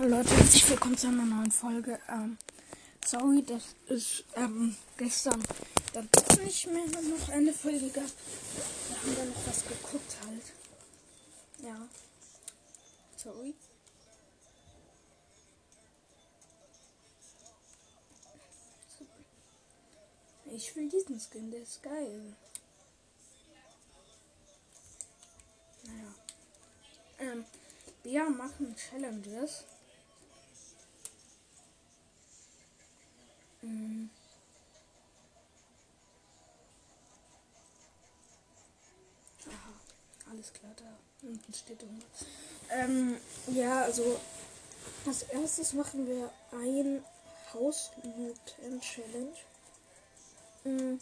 Leute, herzlich willkommen zu einer neuen Folge. Ähm, sorry, dass es ähm, gestern dann doch nicht mehr noch eine Folge gab. Wir haben da noch was geguckt halt. Ja. Sorry. Ich will diesen Skin, der ist geil. Naja. Ähm, wir machen Challenges. Mhm. Aha, alles klar, da unten steht irgendwas. Ähm, ja, also als erstes machen wir ein Haus-Looten-Challenge. Mhm.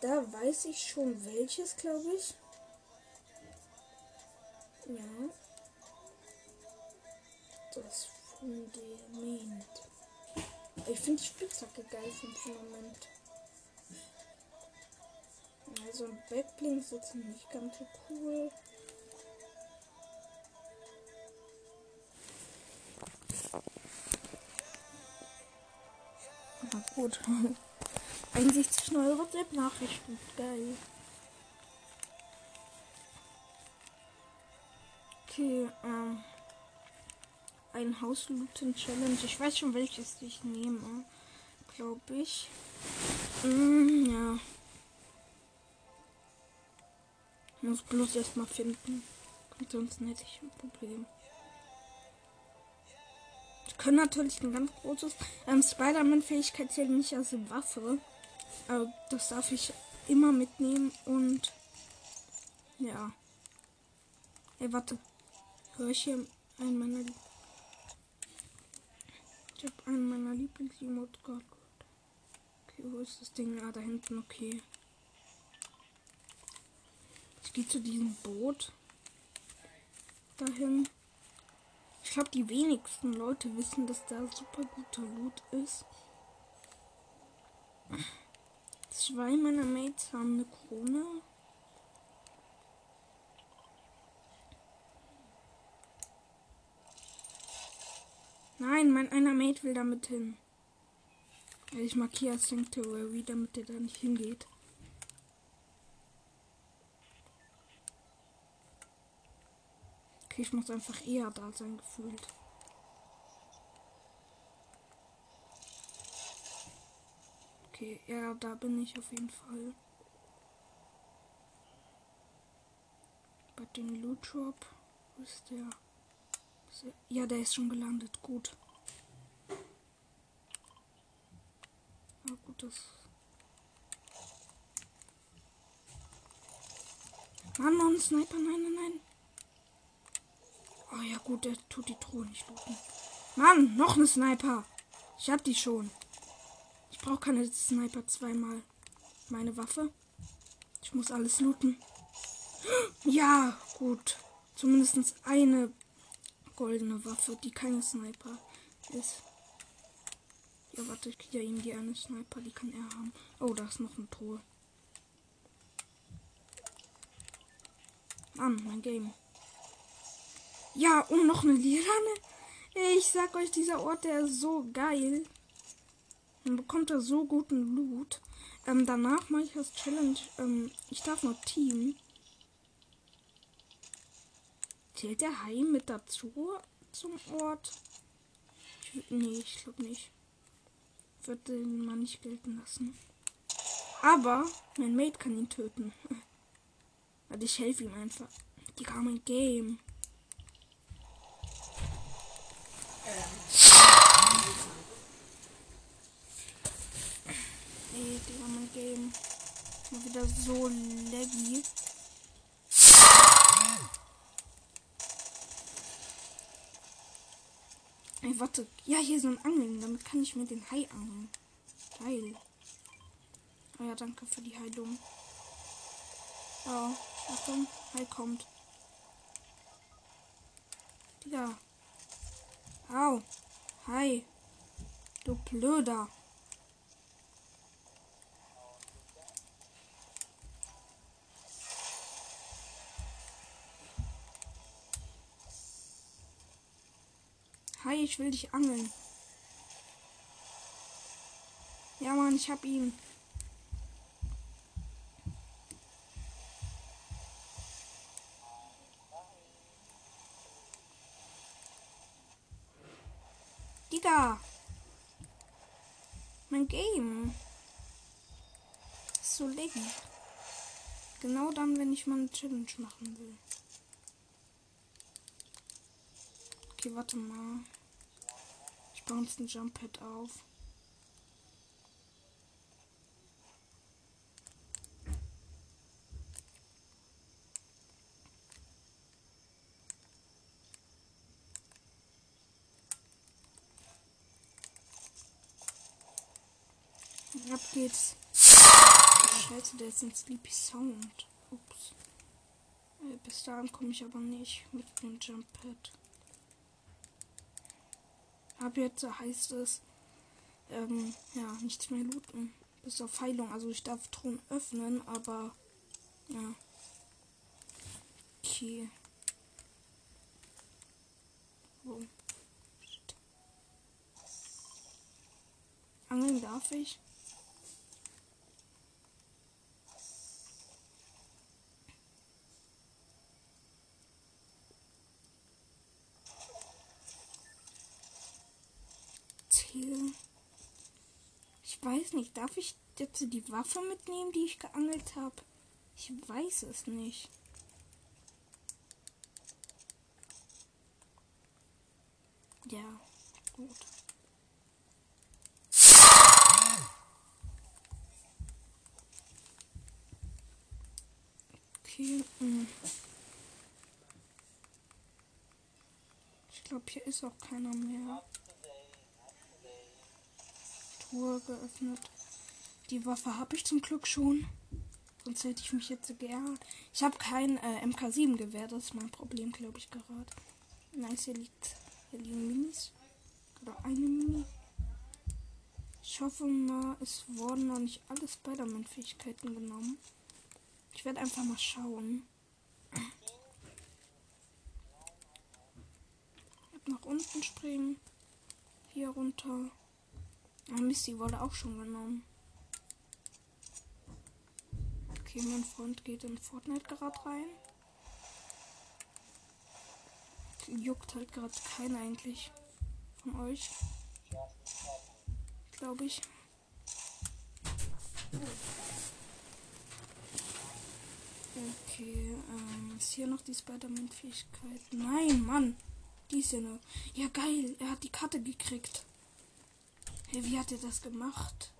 Da weiß ich schon welches, glaube ich. Ja. Das Fundament. Ich finde die Spitzhacke geil vom Fundament. Also ein Backbling ist jetzt nicht ganz so cool. Na gut. 61 neue WhatsApp-Nachrichten. Geil. Okay, ähm ein Hauslooten-Challenge. Ich weiß schon, welches ich nehme. Glaube ich. Mm, ja. Muss bloß erstmal finden. Sonst hätte ich ein Problem. Ich kann natürlich ein ganz großes ähm, Spider-Man-Fähigkeit zählt nicht als Waffe. Aber das darf ich immer mitnehmen und ja. Ey, warte. Hör ich hier einen meiner ich habe einen meiner Lieblings-Emote gerade Okay, wo ist das Ding? Ah, da hinten, okay. Ich gehe zu diesem Boot. Dahin. Ich glaube, die wenigsten Leute wissen, dass da super guter Loot ist. Zwei meiner Mates haben eine Krone. Nein, mein einer Mate will damit hin. Ich markiere Sanctuary, damit der da nicht hingeht. Okay, ich muss einfach eher da sein, gefühlt. Okay, ja, da bin ich auf jeden Fall. Bei dem Loot Drop. Wo ist der? Ja, der ist schon gelandet. Gut. Ja, gut, das. Mann, noch ein Sniper. Nein, nein, nein. Oh ja, gut, der tut die Truhe nicht looten. Mann, noch eine Sniper. Ich hab die schon. Ich brauche keine Sniper zweimal. Meine Waffe. Ich muss alles looten. Ja, gut. Zumindest eine goldene Waffe, die keine Sniper ist. Ja, warte, ich kriege ja ihm die eine Sniper, die kann er haben. Oh, da ist noch ein Tor. Mann, mein Game. Ja, und noch eine Lilane. Ich sag euch, dieser Ort, der ist so geil. Man bekommt da so guten Loot. Ähm, danach mache ich das Challenge. Ähm, ich darf noch Team. Zählt der Hai mit dazu zum Ort? Ich, nee, ich glaube nicht. Wird den mal nicht gelten lassen. Aber mein Mate kann ihn töten. Also ich helfe ihm einfach. Die kam ein Game. Ey, die haben ein Game. Mal wieder so laggy. Ey, warte. Ja, hier ist ein Angeln. Damit kann ich mir den Hai angeln. Geil. Oh ja, danke für die Heilung. Oh, Achtung. Hai kommt. Digga. Au. Hai. Du Blöder. Hi, ich will dich angeln. Ja, Mann, ich hab ihn. Digga. Mein Game. Ist so laggy. Genau dann, wenn ich mal eine Challenge machen will. Okay, warte mal. Uns ein Jump Pad auf. Ab geht's. Scheiße, der ist ein Sleepy Sound. Ups. Äh, bis dahin komme ich aber nicht mit dem Jump Pad. Ab jetzt heißt es, ähm, ja, nichts mehr looten. Bis auf Heilung. Also ich darf Thron öffnen, aber ja. Okay. Oh. Angeln darf ich. Ziel. Ich weiß nicht, darf ich jetzt die Waffe mitnehmen, die ich geangelt habe? Ich weiß es nicht. Ja, gut. Okay. Mh. Ich glaube, hier ist auch keiner mehr. Truhe geöffnet. Die Waffe habe ich zum Glück schon. Sonst hätte ich mich jetzt geärgert. Ich habe kein äh, MK7-Gewehr. Das ist mein Problem, glaube ich, gerade. Nice, hier liegt. Hier liegen Minis. Oder eine Mini. Ich hoffe mal, es wurden noch nicht alle Spider-Man-Fähigkeiten genommen. Ich werde einfach mal schauen. Nach unten springen. Hier runter. Ah, Mist, die wurde auch schon genommen. Okay, mein Freund geht in Fortnite gerade rein. Juckt halt gerade keiner eigentlich von euch. Glaube ich. Okay, ähm, ist hier noch die Spider-Man-Fähigkeit? Nein, Mann. Die ist ja nur. Ja, geil. Er hat die Karte gekriegt. Hey, wie hat er das gemacht?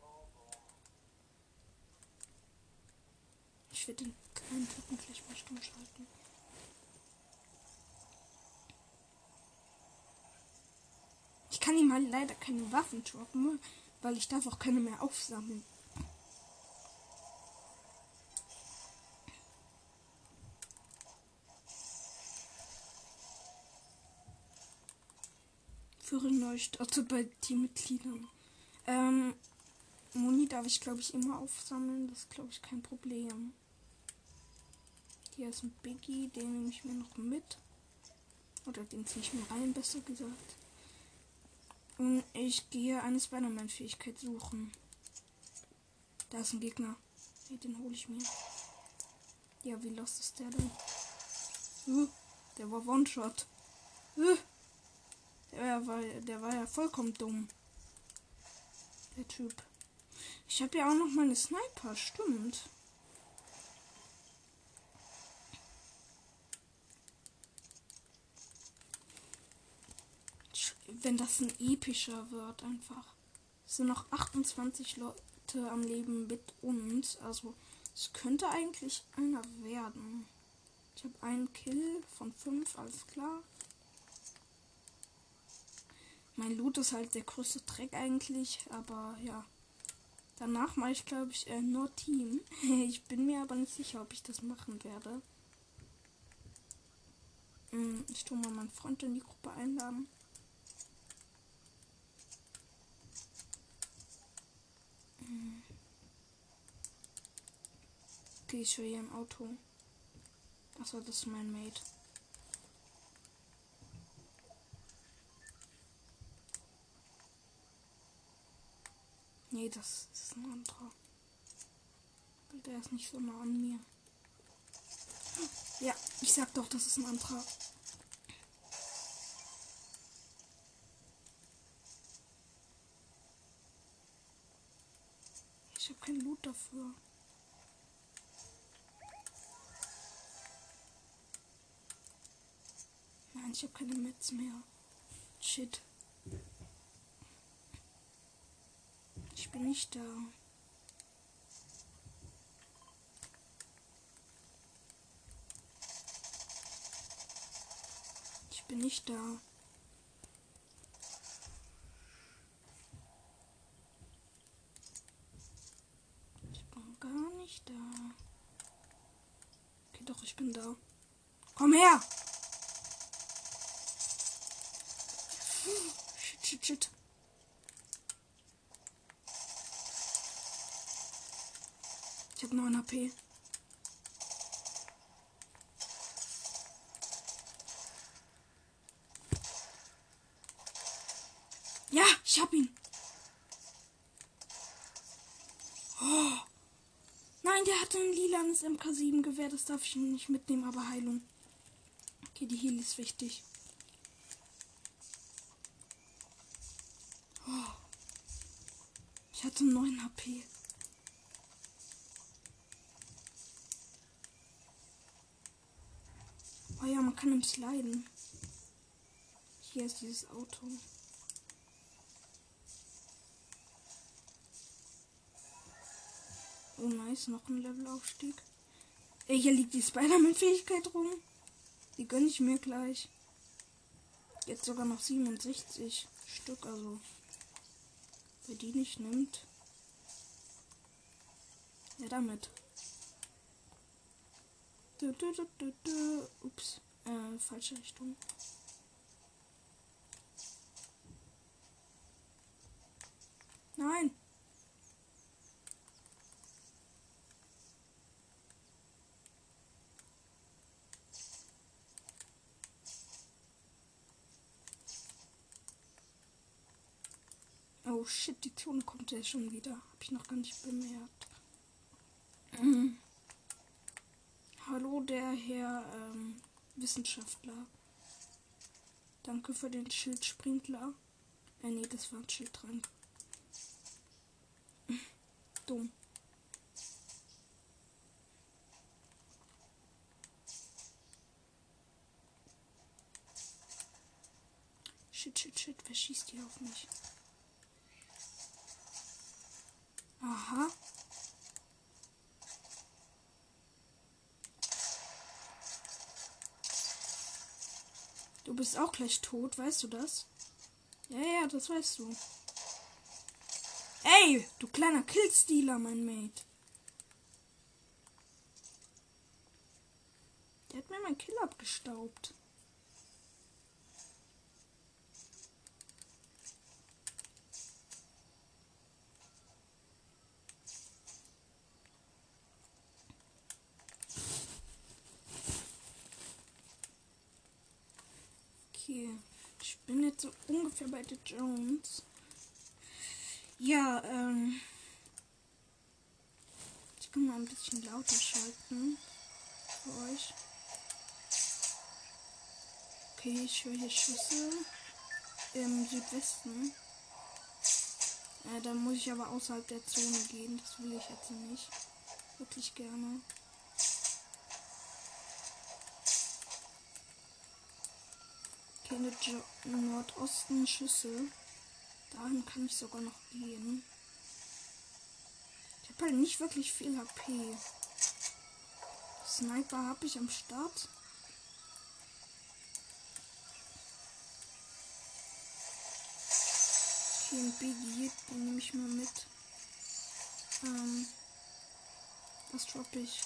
Ich werde den kleinen Typen vielleicht mal stumm schalten. Ich kann ihm halt leider keine Waffen droppen, weil ich darf auch keine mehr aufsammeln. Führe Neustarte bei Teammitgliedern. Ähm, Moni darf ich, glaube ich, immer aufsammeln. Das ist, glaube ich, kein Problem. Hier ist ein Biggie, den nehme ich mir noch mit. Oder den ziehe ich mir rein, besser gesagt. Und ich gehe eine Spider-Man-Fähigkeit suchen. Da ist ein Gegner. Hey, den hole ich mir. Ja, wie lost ist der denn? Uh, der war One-Shot. Uh, der, war, der war ja vollkommen dumm. Der Typ. Ich habe ja auch noch meine Sniper, stimmt. Wenn das ein epischer wird, einfach. Es sind noch 28 Leute am Leben mit uns. Also, es könnte eigentlich einer werden. Ich habe einen Kill von 5, alles klar. Mein Loot ist halt der größte Dreck eigentlich, aber ja. Danach mache ich, glaube ich, äh, nur Team. ich bin mir aber nicht sicher, ob ich das machen werde. Hm, ich tue mal meinen Freund in die Gruppe einladen. Hm. Okay, ich höre hier ein Auto. Achso, das ist mein Mate. Nee, das ist ein anderer. Der ist nicht so nah an mir. Ja, ich sag doch, das ist ein anderer. Ich habe kein Loot dafür. Nein, ich habe keine Metz mehr. Shit. Ich bin nicht da. Ich bin nicht da. Ich bin gar nicht da. Okay, doch, ich bin da. Komm her! Shit, shit, shit. Habe 9 HP. Ja, ich hab ihn. Oh. Nein, der hatte ein lilanes MK7-Gewehr. Das darf ich nicht mitnehmen, aber Heilung. Okay, die Heal ist wichtig. Oh. Ich hatte 9 HP. Ja, man kann im Sliden. Hier ist dieses Auto. Oh nice, noch ein Levelaufstieg. Ey, hier liegt die Spider-Man-Fähigkeit rum. Die gönne ich mir gleich. Jetzt sogar noch 67 Stück, also. Wer die nicht nimmt. Ja, damit. Du, du, du. Ups. Äh, falsche Richtung. Nein. Oh shit, die Zone kommt ja schon wieder. Hab ich noch gar nicht bemerkt. Hallo, der Herr ähm, Wissenschaftler. Danke für den Schildsprinkler. Äh, nee, das war ein Schildtrank. Dumm. Shit, shit, shit. Wer schießt hier auf mich? Aha. Du bist auch gleich tot, weißt du das? Ja, ja, das weißt du. Ey, du kleiner Killstealer, mein Mate. Der hat mir mein Kill abgestaubt. Okay, ich bin jetzt so ungefähr bei The Jones. Ja, ähm. Ich kann mal ein bisschen lauter schalten. Für euch. Okay, ich höre hier Schüsse im Südwesten. Äh, da muss ich aber außerhalb der Zone gehen. Das will ich jetzt nicht. Wirklich gerne. Okay, im Nordosten Schüsse. Dahin kann ich sogar noch gehen. Ich habe halt nicht wirklich viel HP. Sniper habe ich am Start. Okay, ein Biggie, den nehme ich mal mit. Ähm, was droppe ich?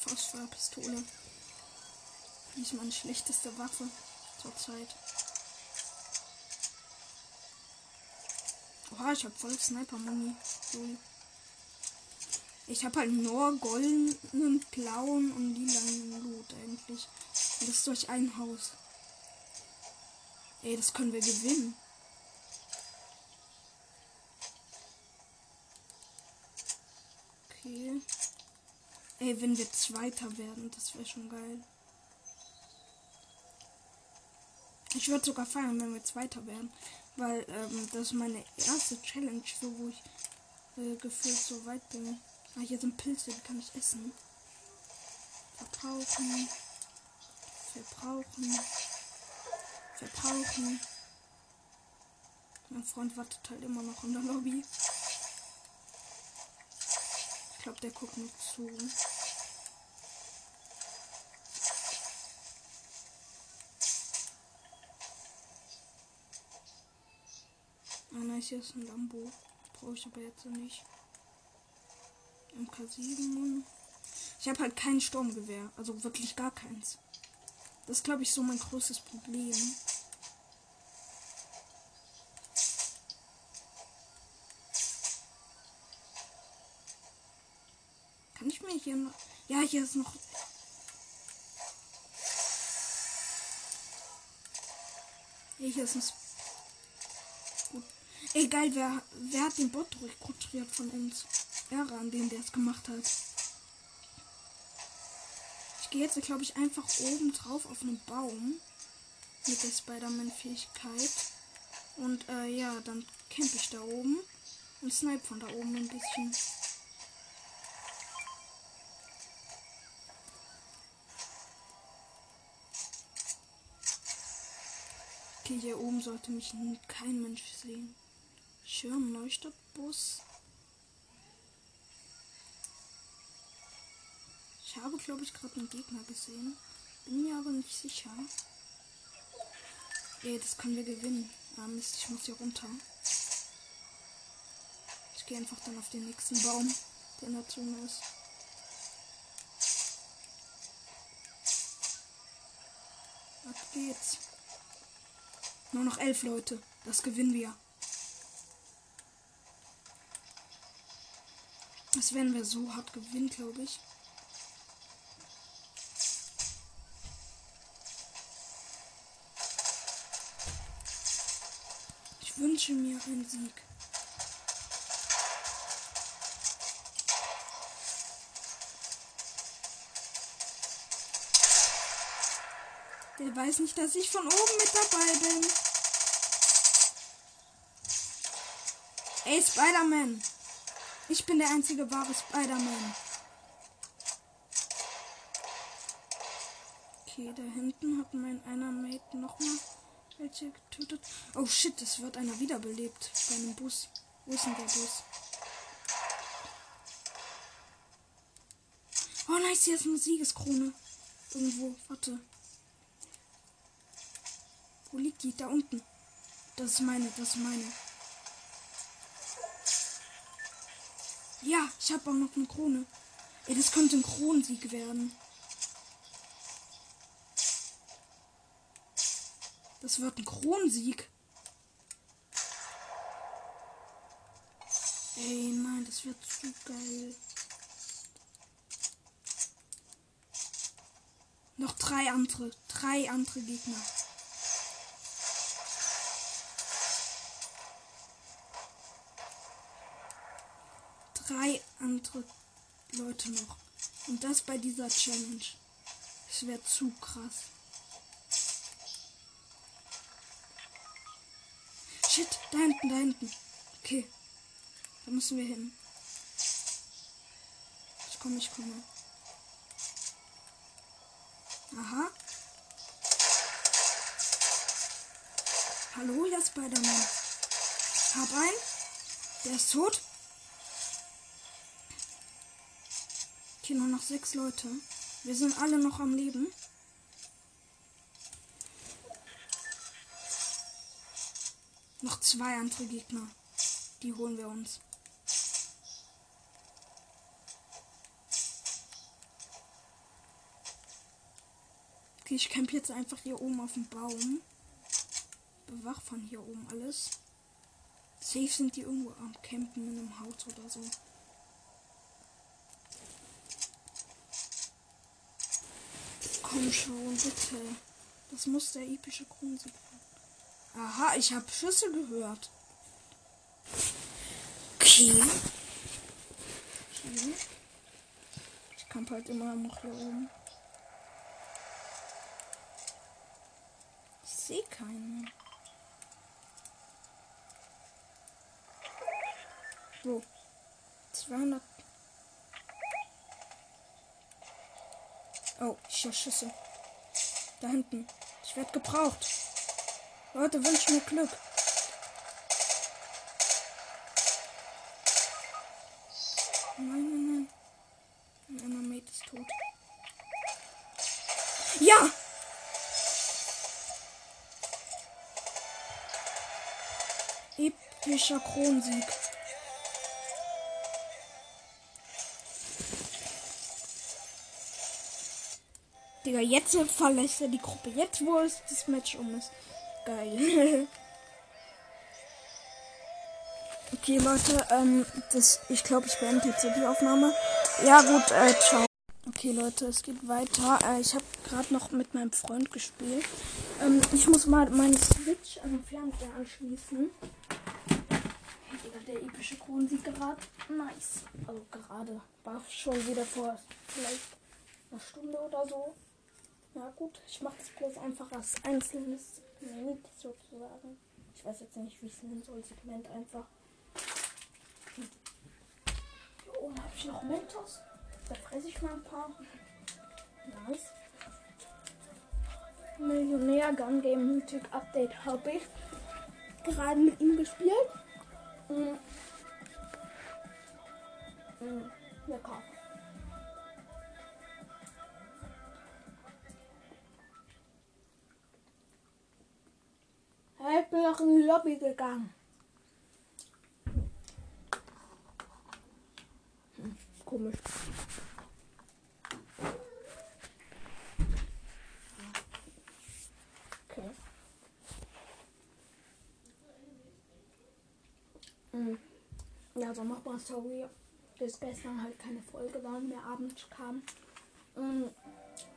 Phosphorpistole. Die ist meine schlechteste Waffe zurzeit. Oha, ich habe voll Sniper-Muni. Cool. Ich habe halt nur goldenen, blauen und lilanen Loot eigentlich. Und das durch ein Haus. Ey, das können wir gewinnen. Okay. Ey, wenn wir Zweiter werden, das wäre schon geil. Ich würde sogar feiern, wenn wir Zweiter werden. Weil ähm, das ist meine erste Challenge, so wo ich äh, gefühlt so weit bin. Ah, hier sind Pilze, die kann ich essen. Verbrauchen. Verbrauchen. Verbrauchen. Mein Freund wartet halt immer noch in der Lobby. Ich glaube, der guckt mir zu. Nice, hier ist ein Lambo. Brauche ich aber jetzt nicht. MK7. Ich habe halt kein Sturmgewehr. Also wirklich gar keins. Das ist, glaube ich, so mein größtes Problem. Kann ich mir hier noch. Ja, hier ist noch. Hier ist ein. Geil, wer, wer hat den Bot rekrutiert von uns? Ära, an dem der es gemacht hat. Ich gehe jetzt, glaube ich, einfach oben drauf auf einen Baum. Mit der Spider-Man-Fähigkeit. Und äh, ja, dann camp ich da oben. Und snipe von da oben ein bisschen. Okay, hier oben sollte mich kein Mensch sehen. Schirm Neustadtbus. Ich habe, glaube ich, gerade einen Gegner gesehen. Bin mir aber nicht sicher. Ey, das können wir gewinnen. Ah, Mist, ich muss hier runter. Ich gehe einfach dann auf den nächsten Baum, der in der Zone ist. Ab geht's. Nur noch elf Leute. Das gewinnen wir. Das werden wir so hart gewinnen, glaube ich. Ich wünsche mir einen Sieg. Der weiß nicht, dass ich von oben mit dabei bin. Ey, Spider-Man. Ich bin der einzige wahre Spider-Man. Okay, da hinten hat mein einer Mate nochmal welche getötet. Oh shit, es wird einer wiederbelebt bei einem Bus. Wo ist denn der Bus? Oh nice, hier ist eine Siegeskrone. Irgendwo, warte. Wo liegt die? Da unten. Das ist meine, das ist meine. Ja, ich habe auch noch eine Krone. Ey, das könnte ein Kronensieg werden. Das wird ein Kronensieg. Ey, nein, das wird zu geil. Noch drei andere, drei andere Gegner. Drei andere Leute noch. Und das bei dieser Challenge. Es wäre zu krass. Shit, da hinten, da hinten. Okay. Da müssen wir hin. Ich komme, ich komme. Aha. Hallo, ja Spider-Man. Hab einen. Der ist tot. Okay, nur noch sechs Leute. Wir sind alle noch am Leben. Noch zwei andere Gegner. Die holen wir uns. Okay, ich camp jetzt einfach hier oben auf dem Baum. Bewach von hier oben alles. Safe sind die irgendwo am Campen in einem Haus oder so. Komm schon, bitte. Das muss der epische Kronsieg sein. Aha, ich habe Schüsse gehört. Okay. okay. camp halt immer noch hier oben. Ich sehe keinen. Wo? 200. Oh, ich höre Schüsse. Da hinten. Ich werde gebraucht. Leute, wünscht mir Glück. Nein, nein, nein. Emma Mate ist tot. Ja! Epischer Kronsieg. Digga, jetzt verlässt er die Gruppe. Jetzt, wo es das Match um ist. Geil. okay, Leute, ähm, das, ich glaube, ich beende jetzt die Aufnahme. Ja, gut, äh, ciao. Okay, Leute, es geht weiter. Äh, ich habe gerade noch mit meinem Freund gespielt. Ähm, ich muss mal meine Switch an den Fernseher anschließen. Hey, Digga, der epische Kronensieg gerade. Nice. Also gerade. War schon wieder vor vielleicht einer Stunde oder so. Ja gut, ich mache das bloß einfach als einzelnes Segment sozusagen. Ich weiß jetzt nicht, wie ich es nennen soll. Segment einfach. Hier oben habe ich noch Mentos. Da fresse ich mal ein paar. Nice. Millionär Gun Game Mythic Update habe ich gerade mit ihm gespielt. Mm. Mm. Lecker. Ich bin noch in die Lobby gegangen. Hm, komisch. Okay. Hm. Ja, Sommerbar Story. Bis gestern halt keine Folge war und mehr abends kam. Und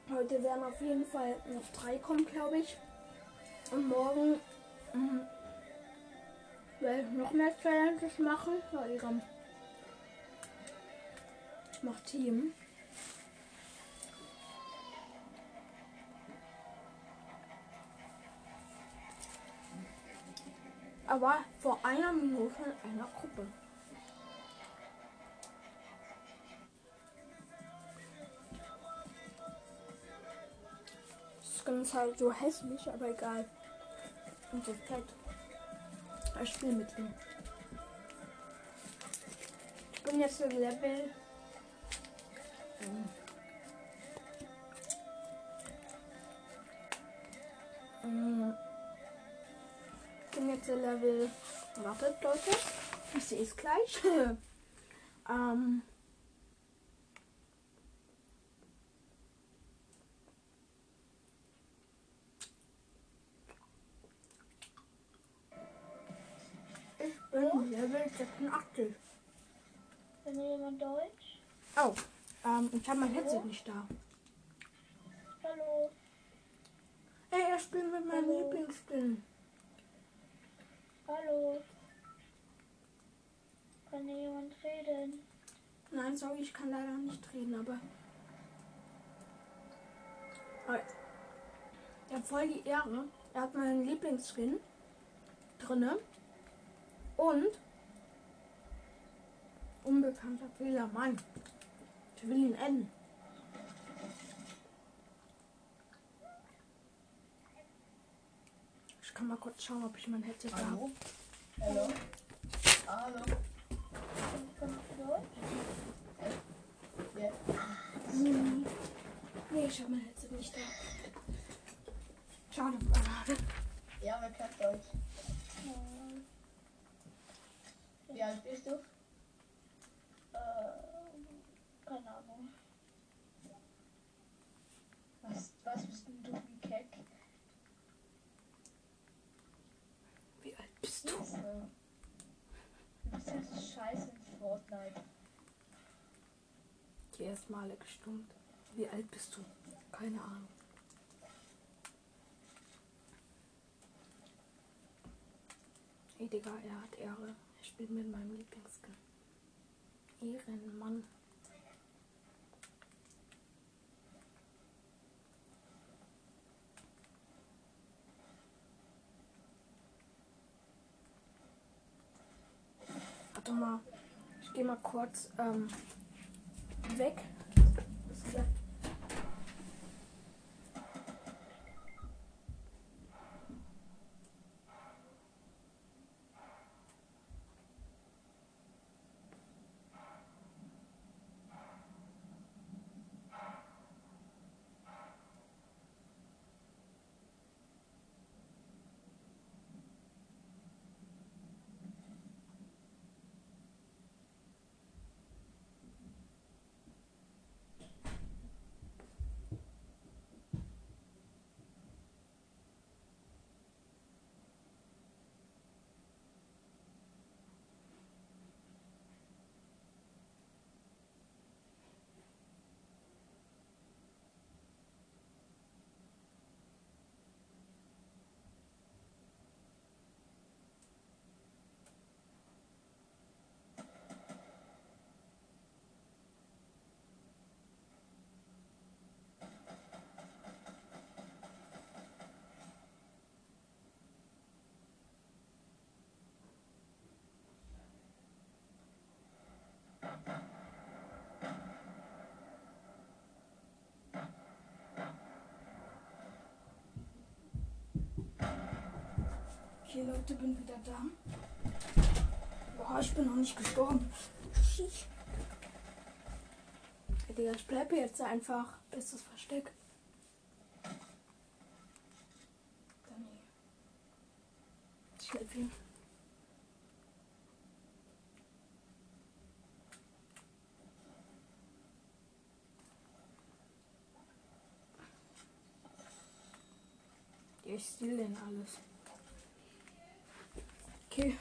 heute werden auf jeden Fall noch drei kommen, glaube ich. Und morgen Mhm. Werde ich noch mehr Challenges machen? Ja, ihre macht Team. Aber vor einer Minute in einer Gruppe. Das ist halt so hässlich, aber egal. Und so fett. Ich spiele mit ihm. Ich bin jetzt im Level. Ich bin jetzt im Level. Wartet, Leute. Ich sehe es gleich. ähm. 86. Kann jemand Deutsch? Oh, ähm, ich habe mein Headset nicht da. Hallo. Ey, er spielt mit meinem Hallo. Lieblingsskin. Hallo. Kann hier jemand reden? Nein, sorry, ich kann leider nicht reden, aber. Alright. Er hat voll die Ehre. Er hat meinen Lieblingsskin drinne. Und unbekannter Fehler, Mann. Ich will ihn enden. Ich kann mal kurz schauen, ob ich mein Headset habe. Hallo? Hallo? Ja. Hm. Nee, ich habe mein Headset nicht da. Schade. Ja, wer kann Deutsch? Ja. Wie alt bist du? Äh, keine Ahnung. Was, was bist denn du wie Keck? Wie alt bist du? Du bist halt so scheiße in Fortnite. Die ersten Male gestummt. Wie alt bist du? Keine Ahnung. Ey, Digga, er hat Ehre. Er spielt mit meinem Lieblingsskin. Ehrenmann. Warte mal. Ich gehe mal kurz ähm, weg. Okay, Leute, bin wieder da. Boah, ich bin noch nicht gestorben. Digga, ich bleibe jetzt einfach. Bestes Versteck. Danny. Ich helfe ihm. Ich steal denn alles. Okay.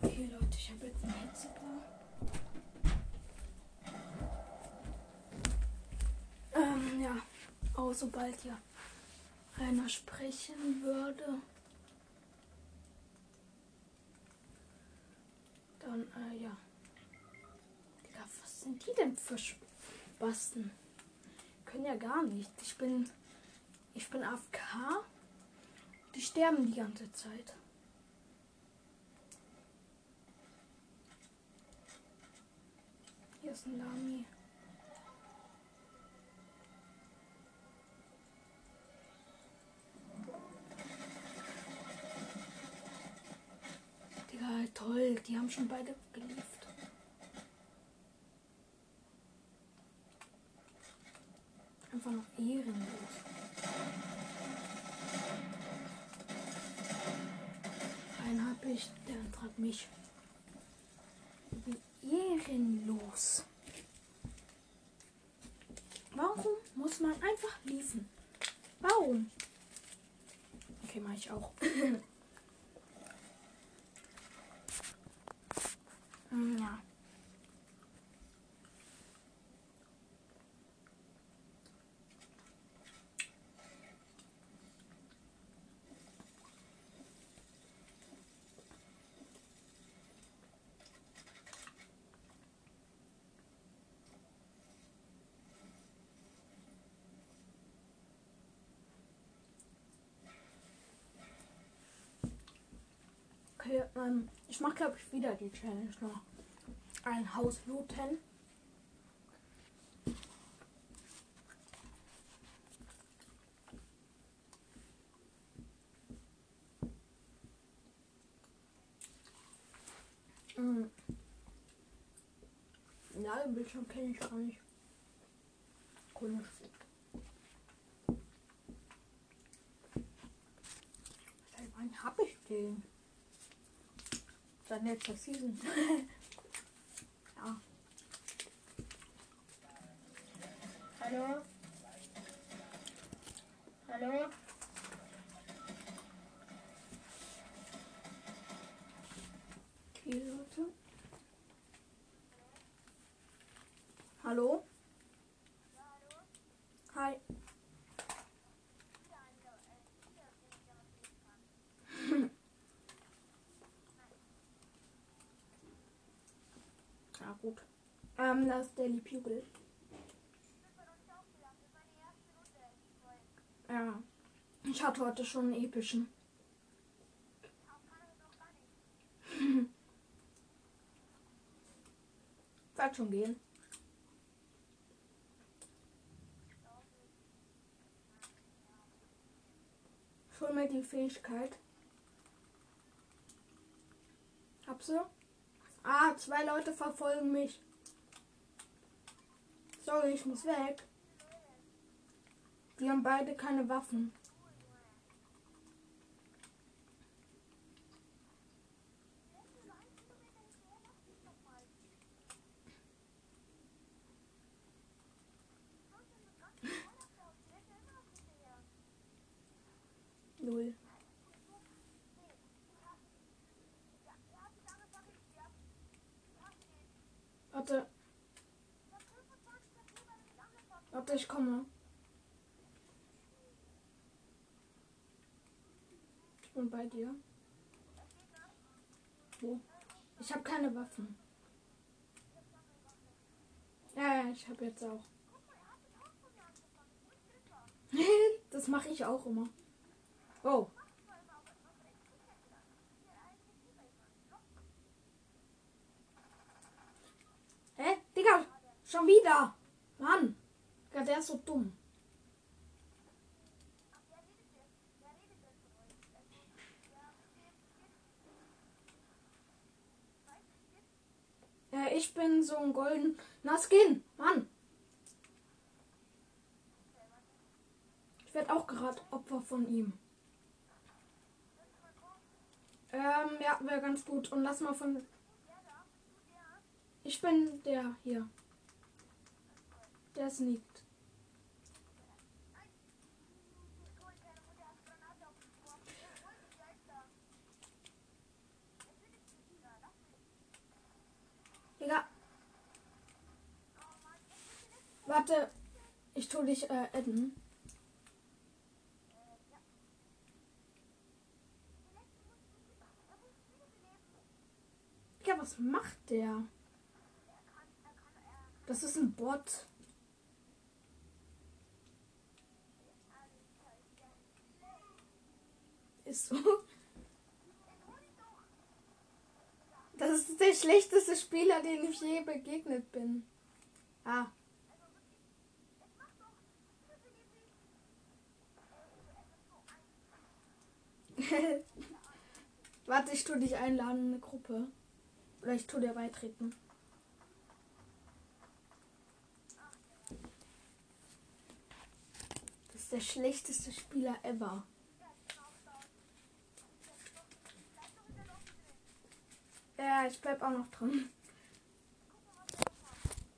Okay, Leute, ich habe jetzt ein Headset. Ähm, ja. Oh, sobald ja einer sprechen würde, dann, äh, ja. Sind die denn für Spasten? Können ja gar nicht. Ich bin. Ich bin AFK. Die sterben die ganze Zeit. Hier ist ein Lami. Digga, toll. Die haben schon beide gelieft. Einfach noch ehrenlos. Einen hab ich, der andere mich. Wie ehrenlos. Warum muss man einfach liefen? Warum? Okay, mache ich auch. Ja. Okay, ähm, ich mache glaube ich wieder die Challenge noch. Ein Haus looten. Den Bildschirm kenne ich gar nicht. Komisch. Wann habe ich den? Seit letzter Season. ja. Hallo? Hallo? Okay, Leute. Samuel aus Daily Bugle. Ja. Ich hatte heute schon einen epischen. Wird schon gehen. Schon mal die Fähigkeit. Hab sie? Ah, zwei Leute verfolgen mich. Sorry, ich muss weg. Die haben beide keine Waffen. Null. Warte. Warte, ich komme. Ich bin bei dir. Wo? Ich habe keine Waffen. Ja, ja, ich habe jetzt auch. das mache ich auch immer. Oh. Hä? Digga, schon wieder. Mann. Ja, der ist so dumm. Ja, ich bin so ein goldener Skin. Mann. Ich werde auch gerade Opfer von ihm. Ähm, ja, wäre ganz gut. Und lass mal von. Ich bin der hier. Der sneakt. Digga. Warte. Ich tu dich äh, adden. Digga, was macht der? Das ist ein Bot. Ist so. Das ist der schlechteste Spieler, den ich je begegnet bin. Ah. Warte, ich tu dich einladen in eine Gruppe. Oder ich tu dir beitreten. Das ist der schlechteste Spieler ever. Ja, ich bleib auch noch drin.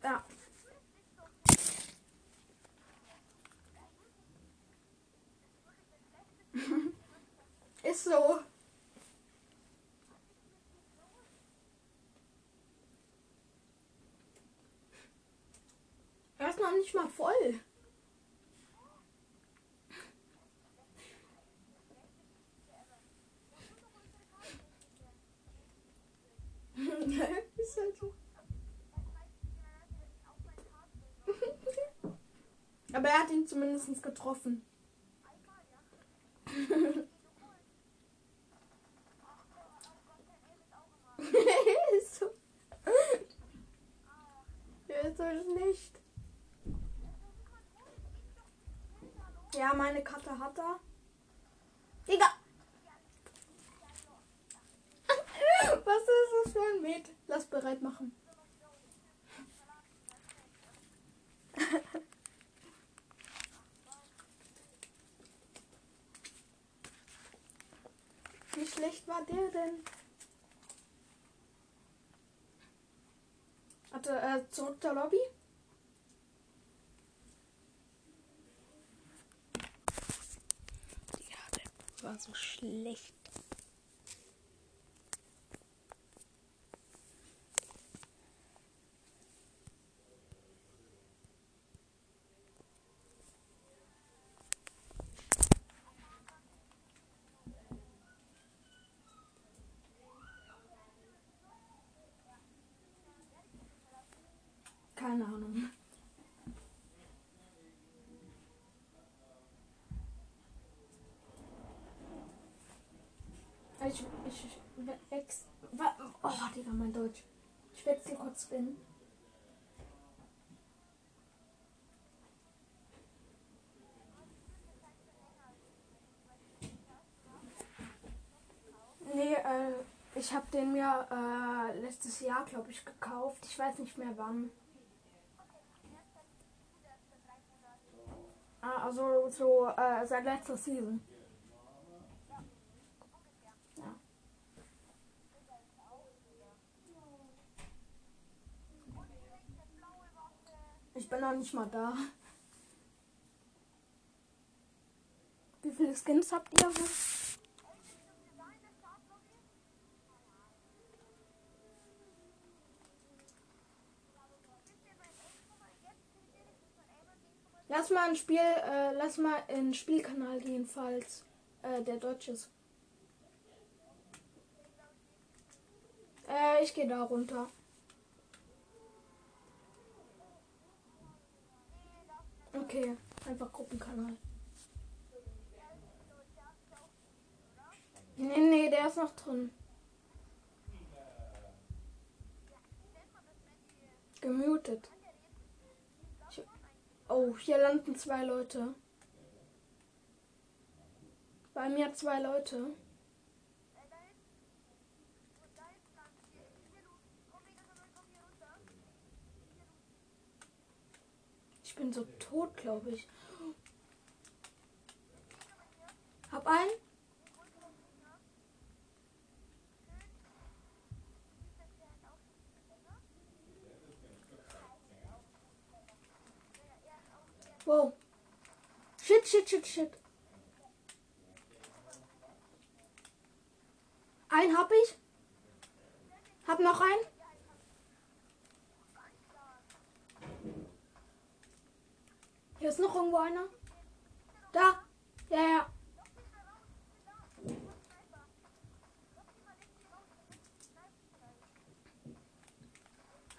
Ja. Ist so. Er ist noch nicht mal voll. ist halt so. Aber er hat ihn zumindest getroffen. ist so. Er ist so schlecht. Ja, meine Karte hat er. Digga! Was ist das für ein Met? Lass bereit machen. Wie schlecht war der denn? Warte, äh, zurück zur Lobby. Ja, der war so schlecht. Keine Ahnung. Ich, ich, ich wechsel. Oh, Digga, mein Deutsch. Ich wechsle kurz hin. Nee, äh, ich habe den mir äh, letztes Jahr, glaube ich, gekauft. Ich weiß nicht mehr wann. Also so äh, seit letzter Season. Ich bin noch nicht mal da. Wie viele Skins habt ihr? Lass mal ein Spiel, äh, lass mal in Spielkanal gehen, falls äh, der Deutsch ist. Äh, ich gehe da runter. Okay, einfach Gruppenkanal. Nee, nee, der ist noch drin. Gemutet. Oh, hier landen zwei Leute. Bei mir zwei Leute. Ich bin so tot, glaube ich. Hab einen. Wow. Shit, shit, shit, shit. Einen hab ich. Hab noch einen. Hier ist noch irgendwo einer. Da. Ja, ja.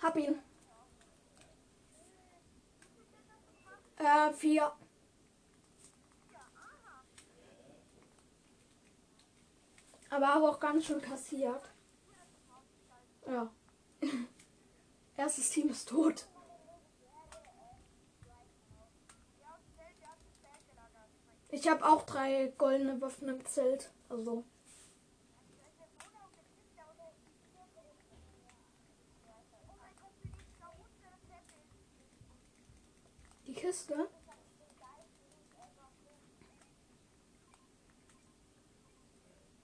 Hab ihn. Äh, vier. Aber habe auch ganz schön kassiert. Ja. Erstes Team ist tot. Ich habe auch drei goldene Waffen im Zelt. Also. Kiste.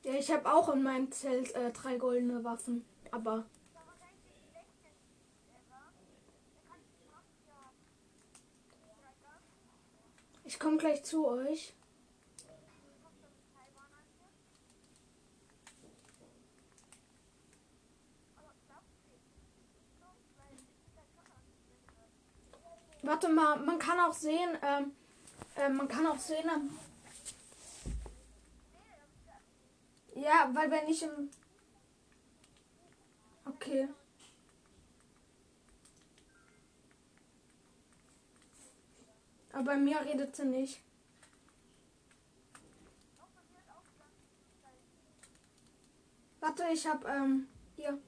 Ja, ich habe auch in meinem Zelt äh, drei goldene Waffen. Aber. Ich komme gleich zu euch. Warte mal, man kann auch sehen, ähm, äh, man kann auch sehen, ähm, ja, weil wenn ich im, okay. Aber bei mir redet sie nicht. Warte, ich hab, ähm, hier.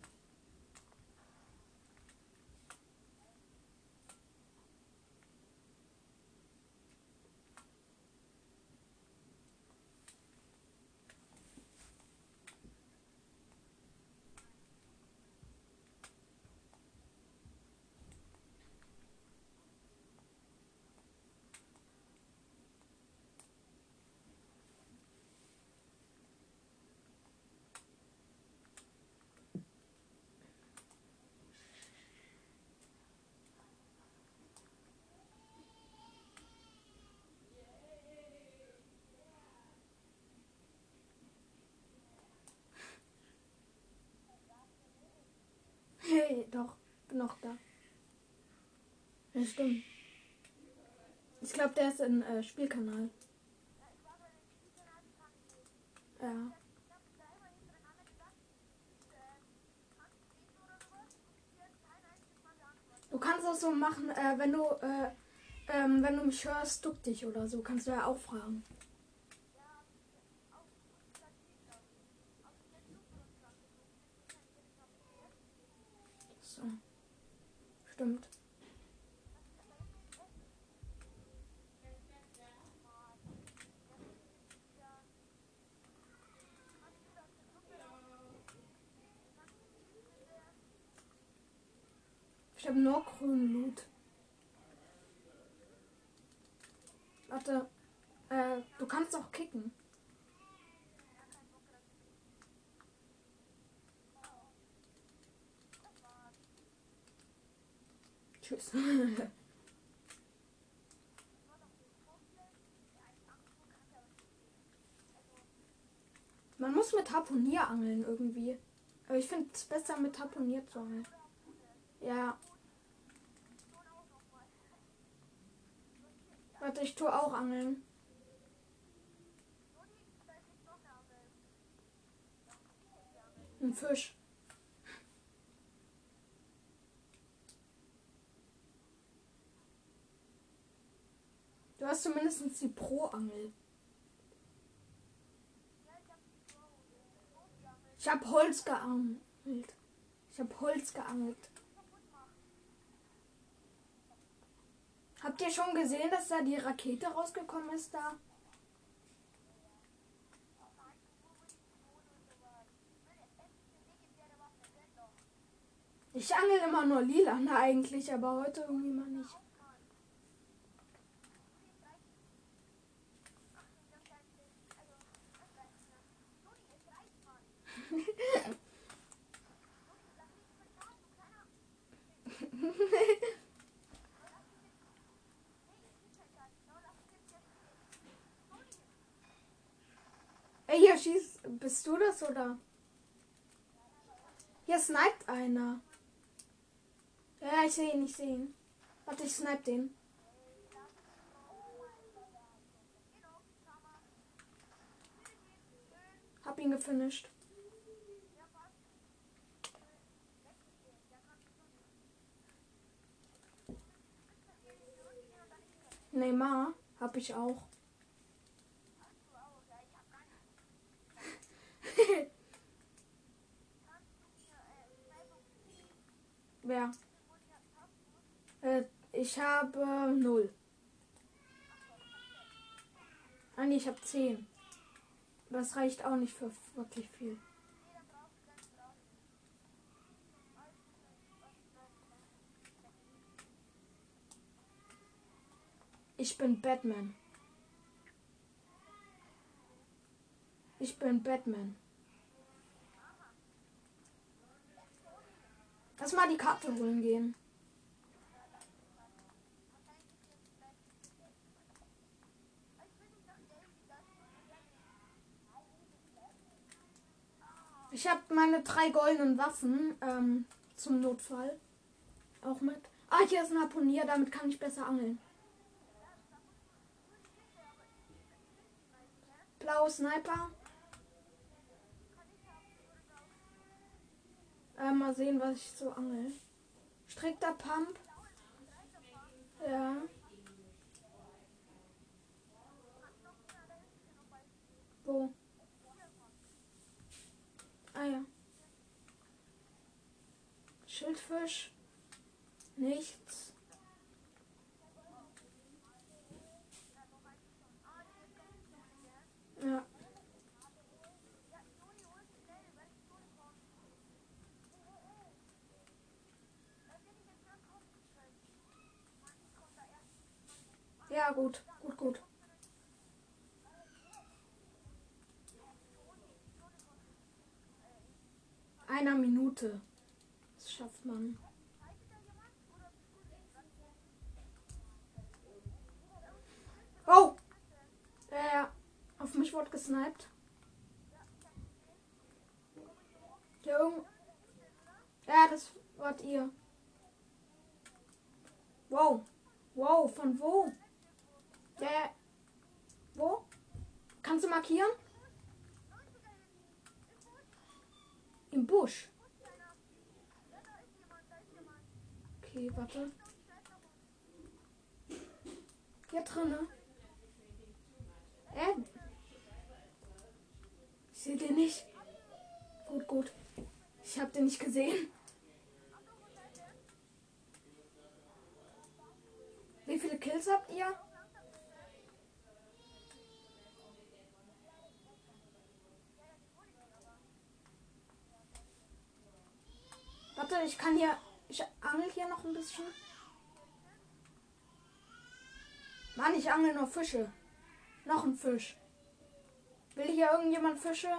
Hey, doch, bin noch da. Ja, stimmt. Ich glaube, der ist im äh, Spielkanal. Ja. Du kannst das so machen, äh, wenn du, äh, ähm, wenn du mich hörst, duck dich oder so, kannst du ja auch fragen. Stimmt. Ich habe nur grünen Loot. Warte. Äh, du kannst auch kicken. Tschüss. Man muss mit Harpunier angeln irgendwie. Aber ich finde es besser mit Harpunier zu angeln. Ja. Warte, ich tue auch angeln. Ein Fisch. Du hast zumindest die Pro-Angel. Ich habe Holz geangelt. Ich habe Holz geangelt. Habt ihr schon gesehen, dass da die Rakete rausgekommen ist da? Ich angel immer nur lila eigentlich, aber heute irgendwie mal nicht. Ey, hier schießt. Bist du das oder? Hier sniped einer. Ja, ich sehe ihn, ich sehe ihn. Warte, ich snipe den. Hab ihn gefinisht. Neymar hab ich auch. Wer? Äh, ich habe äh, null. Nein, ich habe zehn. Das reicht auch nicht für wirklich viel. Ich bin Batman. Ich bin Batman. Lass mal die Karte holen gehen. Ich habe meine drei goldenen Waffen ähm, zum Notfall auch mit. Ah, hier ist ein Harpunier, damit kann ich besser angeln. Blaue Sniper. Äh, mal sehen, was ich so angel. Strickter Pump. Ja. Wo? Ah ja. Schildfisch. Nichts. Ja. Ja, gut. Gut, gut. Einer Minute. Das schafft man. Oh! Ja, auf mich wurde gesniped. Der irgend ja, das wart ihr. Wow. Wow, von wo? Ja, Wo? Kannst du markieren? Im Busch. Okay, warte. Hier drinne. Äh? Ich sehe den nicht. Gut, gut. Ich habe den nicht gesehen. Wie viele Kills habt ihr? Warte, ich kann hier. Ich angel hier noch ein bisschen. Mann, ich angel nur Fische. Noch ein Fisch. Will hier irgendjemand Fische?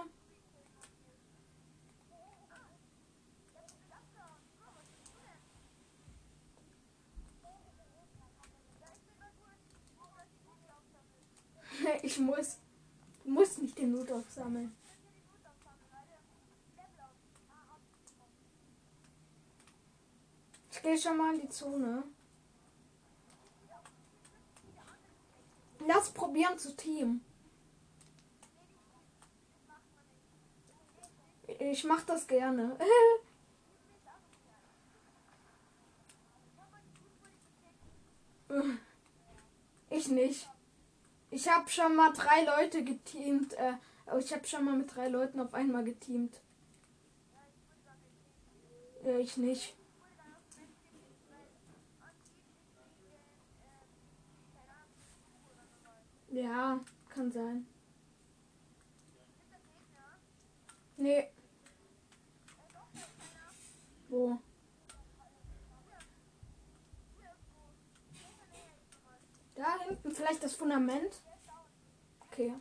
Ich muss. Du musst nicht den Loot aufsammeln. Ich gehe schon mal in die Zone. Lass probieren zu team. Ich mach das gerne. Ich nicht. Ich habe schon mal drei Leute geteamt. Äh, ich habe schon mal mit drei Leuten auf einmal geteamt. Ja, ich nicht. Ja, kann sein. Nee. Wo? Da hinten vielleicht das Fundament. Okay.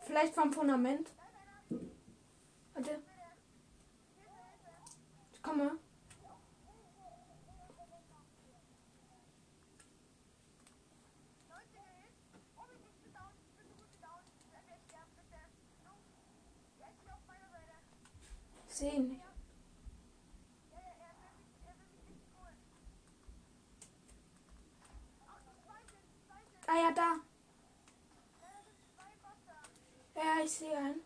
Vielleicht vom Fundament. Warte. Ich komme. Sehen. Ah ja, da. Ja, ich sehe einen.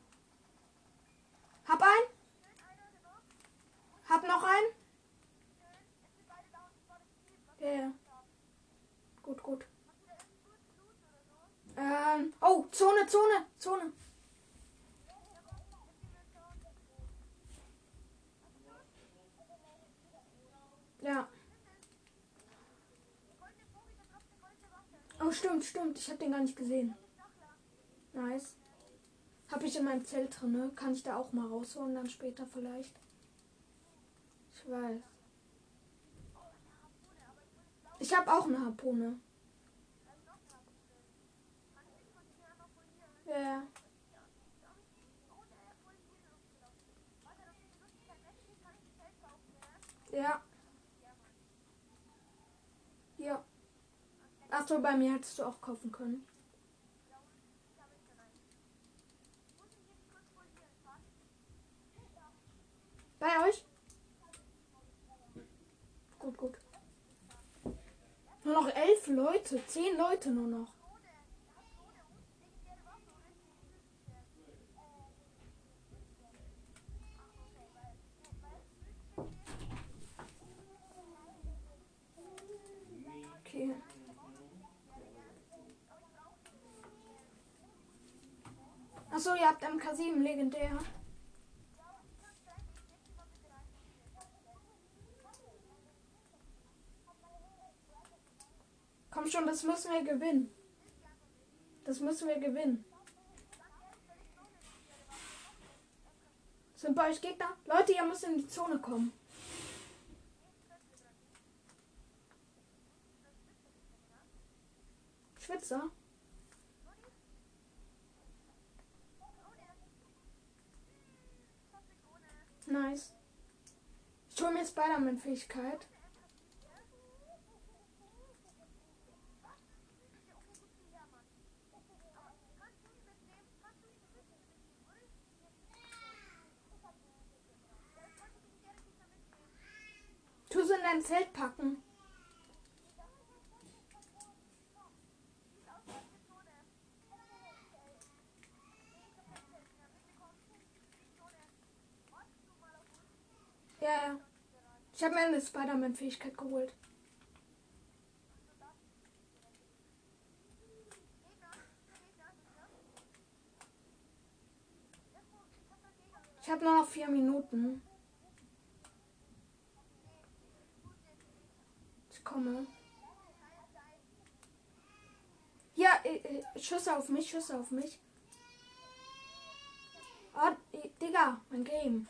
Hab einen. Hab noch einen. Ja, ja. Gut, gut. Ähm, oh, Zone, Zone, Zone. Ja. Oh, stimmt. Ich habe den gar nicht gesehen. Nice. Habe ich in meinem Zelt drin, ne? Kann ich da auch mal rausholen, dann später vielleicht. Ich weiß. Ich habe auch eine Harpune. Ja. Ja. Achso, bei mir hättest du auch kaufen können. Bei euch? Gut, gut. Nur noch elf Leute, zehn Leute nur noch. Achso, ihr habt MK7 legendär. Komm schon, das müssen wir gewinnen. Das müssen wir gewinnen. Sind bei euch Gegner? Leute, ihr müsst in die Zone kommen. Schwitzer? Nice. Ich hole mir Spider-Man-Fähigkeit. Tu sie in dein Zelt packen. Ja, ja. Ich habe mir eine Spider-Man-Fähigkeit geholt. Ich habe nur noch vier Minuten. Ich komme. Ja, äh, äh, Schüsse auf mich, Schüsse auf mich. Oh, äh, Digga, mein Game.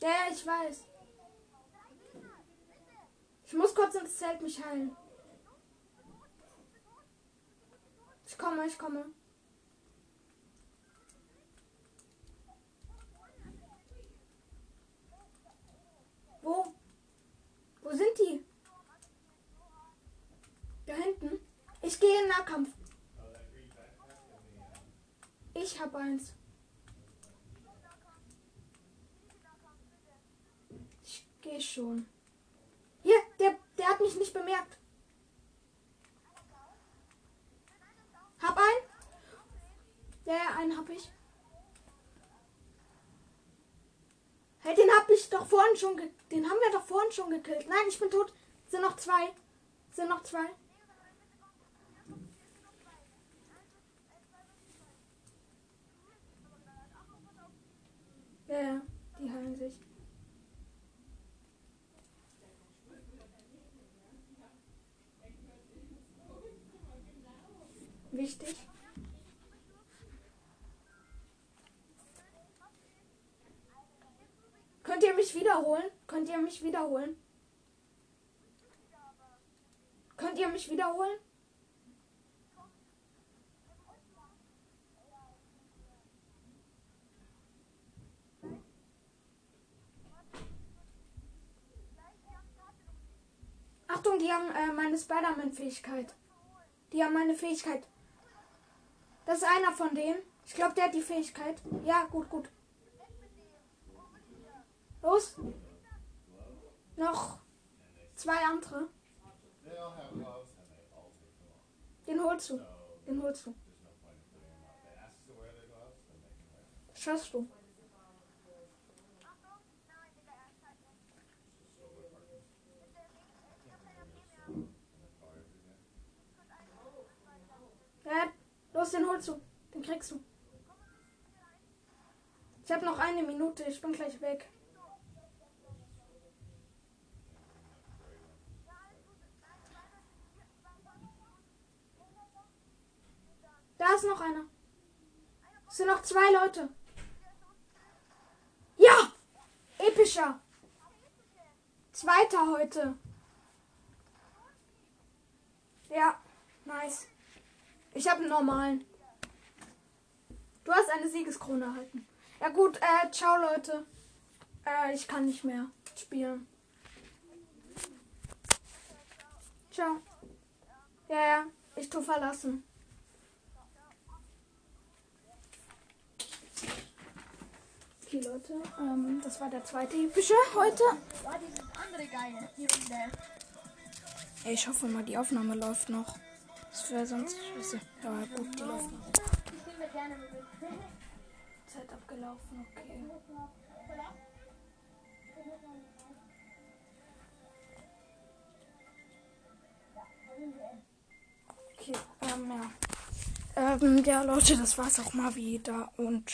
Ja, ja, ich weiß. Ich muss kurz ins Zelt mich heilen. Ich komme, ich komme. Wo? Wo sind die? Da hinten. Ich gehe in Nahkampf. Ich hab eins. Gehe schon. Hier, der, der hat mich nicht bemerkt. Hab einen. Ja, ja, einen hab ich. Hey, den hab ich doch vorhin schon Den haben wir doch vorhin schon gekillt. Nein, ich bin tot. Sind noch zwei. Sind noch zwei. Ja, ja, die heilen sich. Wichtig. Könnt ihr mich wiederholen? Könnt ihr mich wiederholen? Könnt ihr mich wiederholen? Achtung, die haben äh, meine Spider-Man-Fähigkeit. Die haben meine Fähigkeit. Das ist einer von denen. Ich glaube, der hat die Fähigkeit. Ja, gut, gut. Los. Noch zwei andere. Den holst du. Den holst du. Schaffst du. Ja, los, den holst du. Den kriegst du. Ich habe noch eine Minute. Ich bin gleich weg. Da ist noch einer. Es sind noch zwei Leute. Ja! Epischer. Zweiter heute. Ja, nice. Ich habe einen normalen. Du hast eine Siegeskrone erhalten. Ja gut, äh, ciao Leute. Äh, ich kann nicht mehr spielen. Ciao. Ja, ja, ich tu verlassen. Okay, Leute, ähm, das war der zweite epische heute. War dieses andere geil. Hier in der. Ey, ich hoffe mal, die Aufnahme läuft noch. Das wäre sonst scheiße. Ja, gut, die läuft noch. Zeit abgelaufen, okay. Okay, ähm, ja. Ähm, ja, Leute, das war's auch mal wieder und.